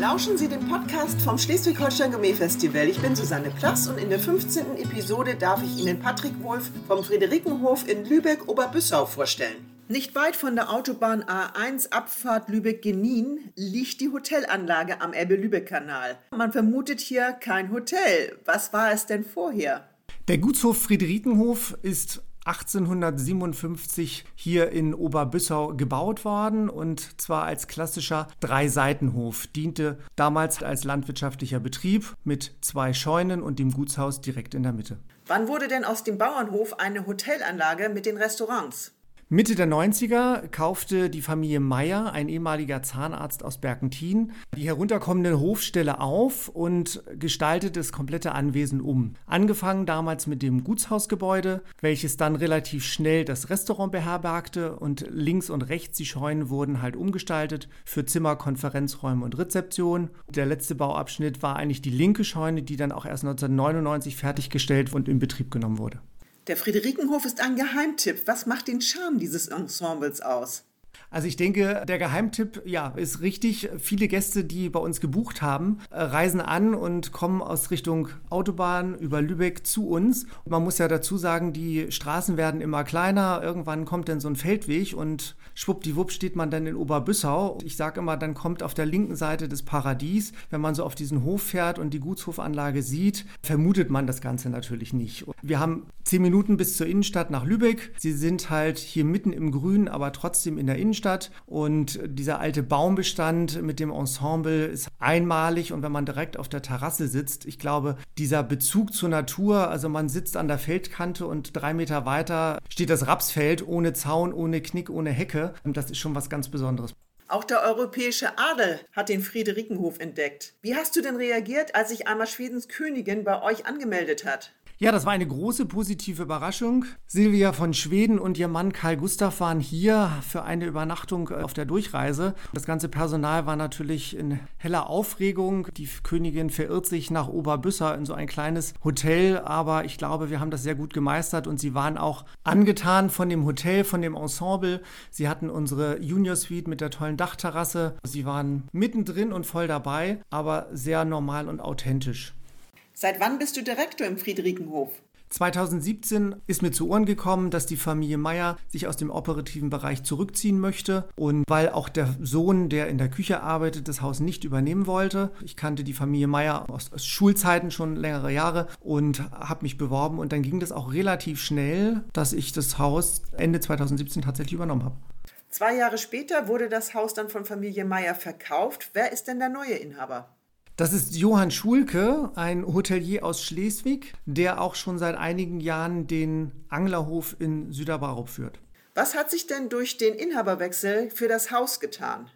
Lauschen Sie den Podcast vom Schleswig-Holstein Gourmet Festival. Ich bin Susanne Plass und in der 15. Episode darf ich Ihnen Patrick Wolf vom Friederikenhof in Lübeck-Oberbüssau vorstellen. Nicht weit von der Autobahn A1 Abfahrt Lübeck-Genin liegt die Hotelanlage am Elbe-Lübeck-Kanal. Man vermutet hier kein Hotel. Was war es denn vorher? Der Gutshof Friederikenhof ist 1857 hier in Oberbüssau gebaut worden und zwar als klassischer Dreiseitenhof. Diente damals als landwirtschaftlicher Betrieb mit zwei Scheunen und dem Gutshaus direkt in der Mitte. Wann wurde denn aus dem Bauernhof eine Hotelanlage mit den Restaurants? Mitte der 90er kaufte die Familie Meyer, ein ehemaliger Zahnarzt aus Berkentin, die herunterkommende Hofstelle auf und gestaltete das komplette Anwesen um. Angefangen damals mit dem Gutshausgebäude, welches dann relativ schnell das Restaurant beherbergte und links und rechts die Scheunen wurden halt umgestaltet für Zimmer, Konferenzräume und Rezeption. Der letzte Bauabschnitt war eigentlich die linke Scheune, die dann auch erst 1999 fertiggestellt und in Betrieb genommen wurde. Der Friederikenhof ist ein Geheimtipp. Was macht den Charme dieses Ensembles aus? Also ich denke, der Geheimtipp, ja, ist richtig. Viele Gäste, die bei uns gebucht haben, äh, reisen an und kommen aus Richtung Autobahn über Lübeck zu uns. Man muss ja dazu sagen, die Straßen werden immer kleiner. Irgendwann kommt dann so ein Feldweg und schwuppdiwupp steht man dann in Oberbüssau. Ich sage immer, dann kommt auf der linken Seite des Paradies. Wenn man so auf diesen Hof fährt und die Gutshofanlage sieht, vermutet man das Ganze natürlich nicht. Wir haben zehn Minuten bis zur Innenstadt nach Lübeck. Sie sind halt hier mitten im Grün, aber trotzdem in der Innenstadt. Innenstadt. Und dieser alte Baumbestand mit dem Ensemble ist einmalig. Und wenn man direkt auf der Terrasse sitzt, ich glaube, dieser Bezug zur Natur, also man sitzt an der Feldkante und drei Meter weiter steht das Rapsfeld ohne Zaun, ohne Knick, ohne Hecke. Das ist schon was ganz Besonderes. Auch der europäische Adel hat den Friederikenhof entdeckt. Wie hast du denn reagiert, als sich einmal Schwedens Königin bei euch angemeldet hat? Ja, das war eine große positive Überraschung. Silvia von Schweden und ihr Mann Karl Gustav waren hier für eine Übernachtung auf der Durchreise. Das ganze Personal war natürlich in heller Aufregung. Die Königin verirrt sich nach Oberbüsser in so ein kleines Hotel, aber ich glaube, wir haben das sehr gut gemeistert und sie waren auch angetan von dem Hotel, von dem Ensemble. Sie hatten unsere Junior Suite mit der tollen Dachterrasse. Sie waren mittendrin und voll dabei, aber sehr normal und authentisch. Seit wann bist du Direktor im Friederikenhof? 2017 ist mir zu Ohren gekommen, dass die Familie Meier sich aus dem operativen Bereich zurückziehen möchte und weil auch der Sohn, der in der Küche arbeitet, das Haus nicht übernehmen wollte. Ich kannte die Familie Meier aus, aus Schulzeiten schon längere Jahre und habe mich beworben und dann ging das auch relativ schnell, dass ich das Haus Ende 2017 tatsächlich übernommen habe. Zwei Jahre später wurde das Haus dann von Familie Meier verkauft. Wer ist denn der neue Inhaber? Das ist Johann Schulke, ein Hotelier aus Schleswig, der auch schon seit einigen Jahren den Anglerhof in Süderbarup führt. Was hat sich denn durch den Inhaberwechsel für das Haus getan?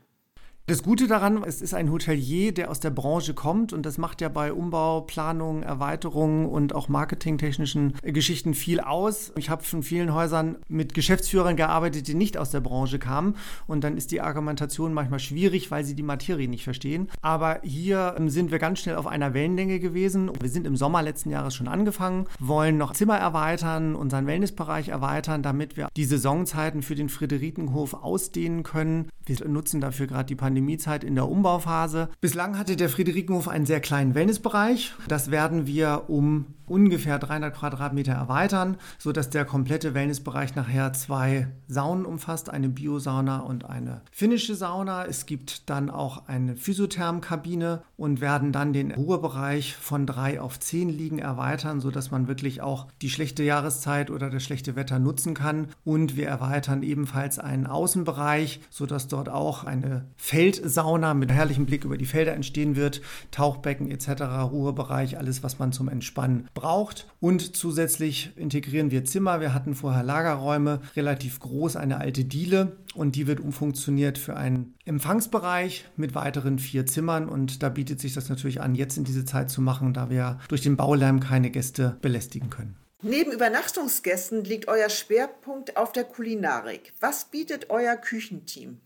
Das Gute daran, es ist ein Hotelier, der aus der Branche kommt und das macht ja bei Umbau, Planung, Erweiterungen und auch marketingtechnischen Geschichten viel aus. Ich habe von vielen Häusern mit Geschäftsführern gearbeitet, die nicht aus der Branche kamen und dann ist die Argumentation manchmal schwierig, weil sie die Materie nicht verstehen. Aber hier ähm, sind wir ganz schnell auf einer Wellenlänge gewesen. Wir sind im Sommer letzten Jahres schon angefangen, wollen noch Zimmer erweitern, unseren Wellnessbereich erweitern, damit wir die Saisonzeiten für den Friederikenhof ausdehnen können. Wir nutzen dafür gerade die Pandemie Pandemiezeit in der Umbauphase. Bislang hatte der Friederikenhof einen sehr kleinen Wellnessbereich. Das werden wir um ungefähr 300 Quadratmeter erweitern, sodass der komplette Wellnessbereich nachher zwei Saunen umfasst, eine Biosauna und eine finnische Sauna. Es gibt dann auch eine Physiothermkabine und werden dann den Ruhebereich von drei auf zehn Liegen erweitern, sodass man wirklich auch die schlechte Jahreszeit oder das schlechte Wetter nutzen kann. Und wir erweitern ebenfalls einen Außenbereich, sodass dort auch eine Feld Feldsauna mit herrlichem Blick über die Felder entstehen wird, Tauchbecken etc., Ruhebereich, alles, was man zum Entspannen braucht. Und zusätzlich integrieren wir Zimmer. Wir hatten vorher Lagerräume, relativ groß, eine alte Diele und die wird umfunktioniert für einen Empfangsbereich mit weiteren vier Zimmern und da bietet sich das natürlich an, jetzt in diese Zeit zu machen, da wir durch den Baulärm keine Gäste belästigen können. Neben Übernachtungsgästen liegt euer Schwerpunkt auf der Kulinarik. Was bietet euer Küchenteam?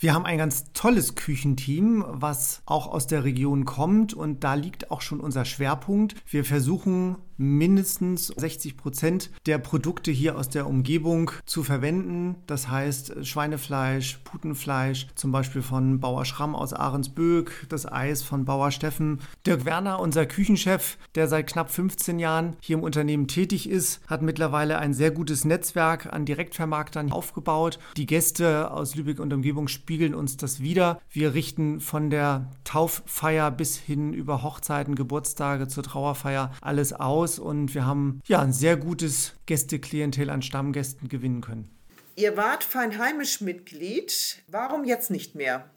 Wir haben ein ganz tolles Küchenteam, was auch aus der Region kommt und da liegt auch schon unser Schwerpunkt. Wir versuchen mindestens 60 Prozent der Produkte hier aus der Umgebung zu verwenden. Das heißt Schweinefleisch, Putenfleisch, zum Beispiel von Bauer Schramm aus Ahrensböck, das Eis von Bauer Steffen. Dirk Werner, unser Küchenchef, der seit knapp 15 Jahren hier im Unternehmen tätig ist, hat mittlerweile ein sehr gutes Netzwerk an Direktvermarktern aufgebaut. Die Gäste aus Lübeck und Umgebung spiegeln uns das wieder. Wir richten von der Tauffeier bis hin über Hochzeiten, Geburtstage zur Trauerfeier alles aus und wir haben ja ein sehr gutes Gästeklientel an Stammgästen gewinnen können. Ihr wart Feinheimisch Mitglied. Warum jetzt nicht mehr?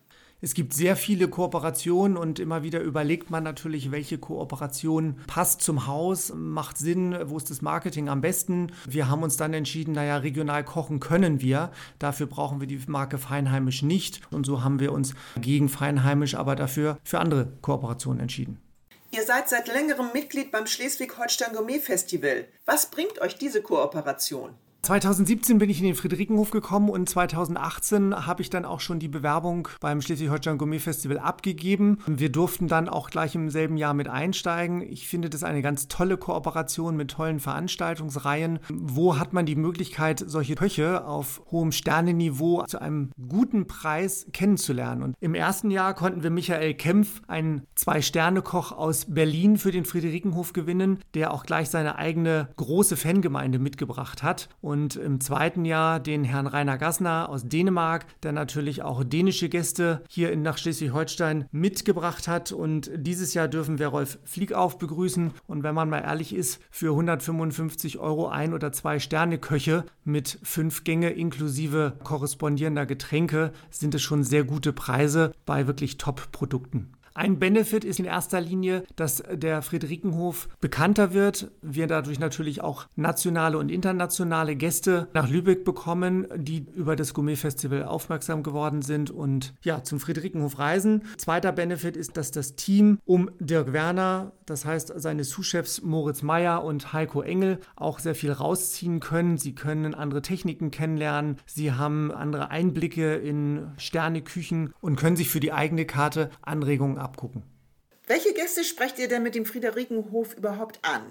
Es gibt sehr viele Kooperationen und immer wieder überlegt man natürlich, welche Kooperation passt zum Haus, macht Sinn, wo ist das Marketing am besten. Wir haben uns dann entschieden, naja, regional kochen können wir. Dafür brauchen wir die Marke Feinheimisch nicht. Und so haben wir uns gegen Feinheimisch, aber dafür für andere Kooperationen entschieden. Ihr seid seit längerem Mitglied beim Schleswig-Holstein Gourmet Festival. Was bringt euch diese Kooperation? 2017 bin ich in den Friederikenhof gekommen und 2018 habe ich dann auch schon die Bewerbung beim Schleswig-Holstein Gourmet Festival abgegeben. Wir durften dann auch gleich im selben Jahr mit einsteigen. Ich finde das eine ganz tolle Kooperation mit tollen Veranstaltungsreihen. Wo hat man die Möglichkeit, solche Köche auf hohem Sternenniveau zu einem guten Preis kennenzulernen? Und im ersten Jahr konnten wir Michael Kempf, einen Zwei-Sterne-Koch aus Berlin, für den Friederikenhof gewinnen, der auch gleich seine eigene große Fangemeinde mitgebracht hat. Und und im zweiten Jahr den Herrn Rainer Gassner aus Dänemark, der natürlich auch dänische Gäste hier in, nach Schleswig-Holstein mitgebracht hat. Und dieses Jahr dürfen wir Rolf Fliegauf begrüßen. Und wenn man mal ehrlich ist, für 155 Euro ein oder zwei Sterne Köche mit fünf Gänge inklusive korrespondierender Getränke sind es schon sehr gute Preise bei wirklich Top-Produkten. Ein Benefit ist in erster Linie, dass der Friederikenhof bekannter wird. Wir dadurch natürlich auch nationale und internationale Gäste nach Lübeck bekommen, die über das Gourmet-Festival aufmerksam geworden sind und ja, zum Friederikenhof reisen. Zweiter Benefit ist, dass das Team um Dirk Werner, das heißt seine Sous-Chefs Moritz Meyer und Heiko Engel, auch sehr viel rausziehen können. Sie können andere Techniken kennenlernen. Sie haben andere Einblicke in Sterneküchen und können sich für die eigene Karte Anregungen abgucken. Welche Gäste sprecht ihr denn mit dem Friederikenhof überhaupt an?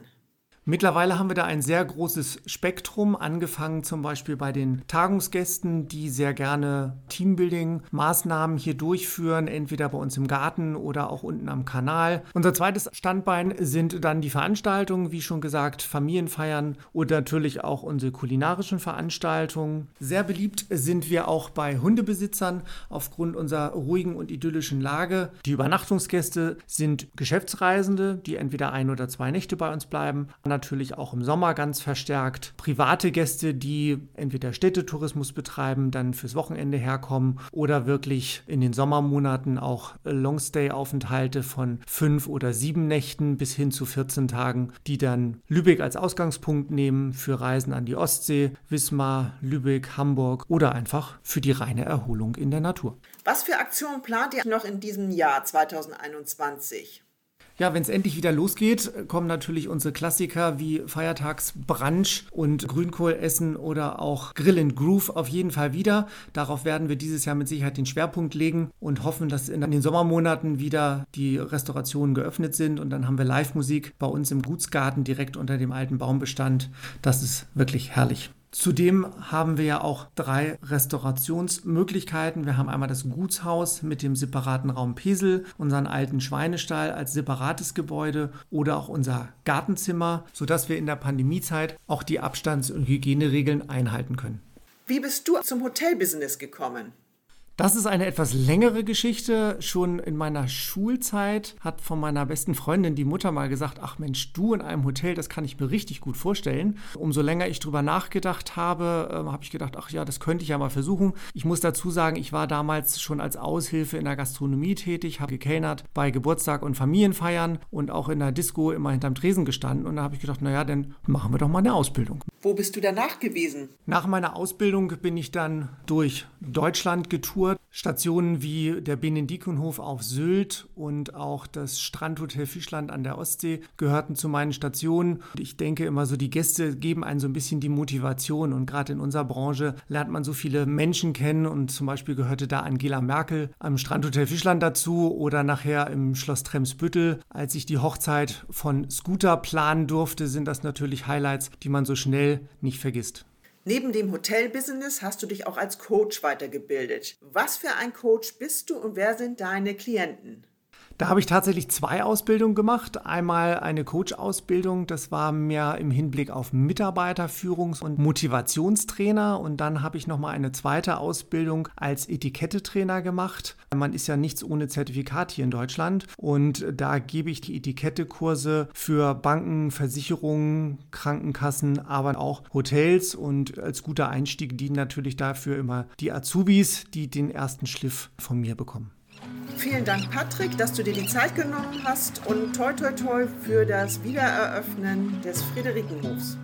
Mittlerweile haben wir da ein sehr großes Spektrum, angefangen zum Beispiel bei den Tagungsgästen, die sehr gerne Teambuilding-Maßnahmen hier durchführen, entweder bei uns im Garten oder auch unten am Kanal. Unser zweites Standbein sind dann die Veranstaltungen, wie schon gesagt, Familienfeiern und natürlich auch unsere kulinarischen Veranstaltungen. Sehr beliebt sind wir auch bei Hundebesitzern aufgrund unserer ruhigen und idyllischen Lage. Die Übernachtungsgäste sind Geschäftsreisende, die entweder ein oder zwei Nächte bei uns bleiben natürlich auch im Sommer ganz verstärkt. Private Gäste, die entweder Städtetourismus betreiben, dann fürs Wochenende herkommen oder wirklich in den Sommermonaten auch Longstay-Aufenthalte von fünf oder sieben Nächten bis hin zu 14 Tagen, die dann Lübeck als Ausgangspunkt nehmen für Reisen an die Ostsee, Wismar, Lübeck, Hamburg oder einfach für die reine Erholung in der Natur. Was für Aktionen plant ihr noch in diesem Jahr 2021? Ja, wenn es endlich wieder losgeht, kommen natürlich unsere Klassiker wie Feiertagsbrunch und Grünkohlessen oder auch Grill and Groove auf jeden Fall wieder. Darauf werden wir dieses Jahr mit Sicherheit den Schwerpunkt legen und hoffen, dass in den Sommermonaten wieder die Restaurationen geöffnet sind und dann haben wir Live-Musik bei uns im Gutsgarten direkt unter dem alten Baumbestand. Das ist wirklich herrlich. Zudem haben wir ja auch drei Restaurationsmöglichkeiten. Wir haben einmal das Gutshaus mit dem separaten Raum Pesel, unseren alten Schweinestall als separates Gebäude oder auch unser Gartenzimmer, sodass wir in der Pandemiezeit auch die Abstands- und Hygieneregeln einhalten können. Wie bist du zum Hotelbusiness gekommen? Das ist eine etwas längere Geschichte. Schon in meiner Schulzeit hat von meiner besten Freundin die Mutter mal gesagt, ach Mensch, du in einem Hotel, das kann ich mir richtig gut vorstellen. Umso länger ich drüber nachgedacht habe, äh, habe ich gedacht, ach ja, das könnte ich ja mal versuchen. Ich muss dazu sagen, ich war damals schon als Aushilfe in der Gastronomie tätig, habe gekellnert bei Geburtstag und Familienfeiern und auch in der Disco immer hinterm Tresen gestanden. Und da habe ich gedacht, naja, dann machen wir doch mal eine Ausbildung. Wo bist du danach gewesen? Nach meiner Ausbildung bin ich dann durch Deutschland getourt. Stationen wie der Benedikunhof auf Sylt und auch das Strandhotel Fischland an der Ostsee gehörten zu meinen Stationen. Ich denke immer so, die Gäste geben einen so ein bisschen die Motivation und gerade in unserer Branche lernt man so viele Menschen kennen und zum Beispiel gehörte da Angela Merkel am Strandhotel Fischland dazu oder nachher im Schloss Tremsbüttel. Als ich die Hochzeit von Scooter planen durfte, sind das natürlich Highlights, die man so schnell nicht vergisst. Neben dem Hotelbusiness hast du dich auch als Coach weitergebildet. Was für ein Coach bist du und wer sind deine Klienten? Da habe ich tatsächlich zwei Ausbildungen gemacht. Einmal eine Coach-Ausbildung, das war mehr im Hinblick auf Mitarbeiterführungs- und Motivationstrainer. Und dann habe ich nochmal eine zweite Ausbildung als Etikettetrainer gemacht. Man ist ja nichts ohne Zertifikat hier in Deutschland. Und da gebe ich die Etikettekurse für Banken, Versicherungen, Krankenkassen, aber auch Hotels. Und als guter Einstieg dienen natürlich dafür immer die Azubis, die den ersten Schliff von mir bekommen. Vielen Dank, Patrick, dass du dir die Zeit genommen hast und toi toi toi für das Wiedereröffnen des Friederikenhofs.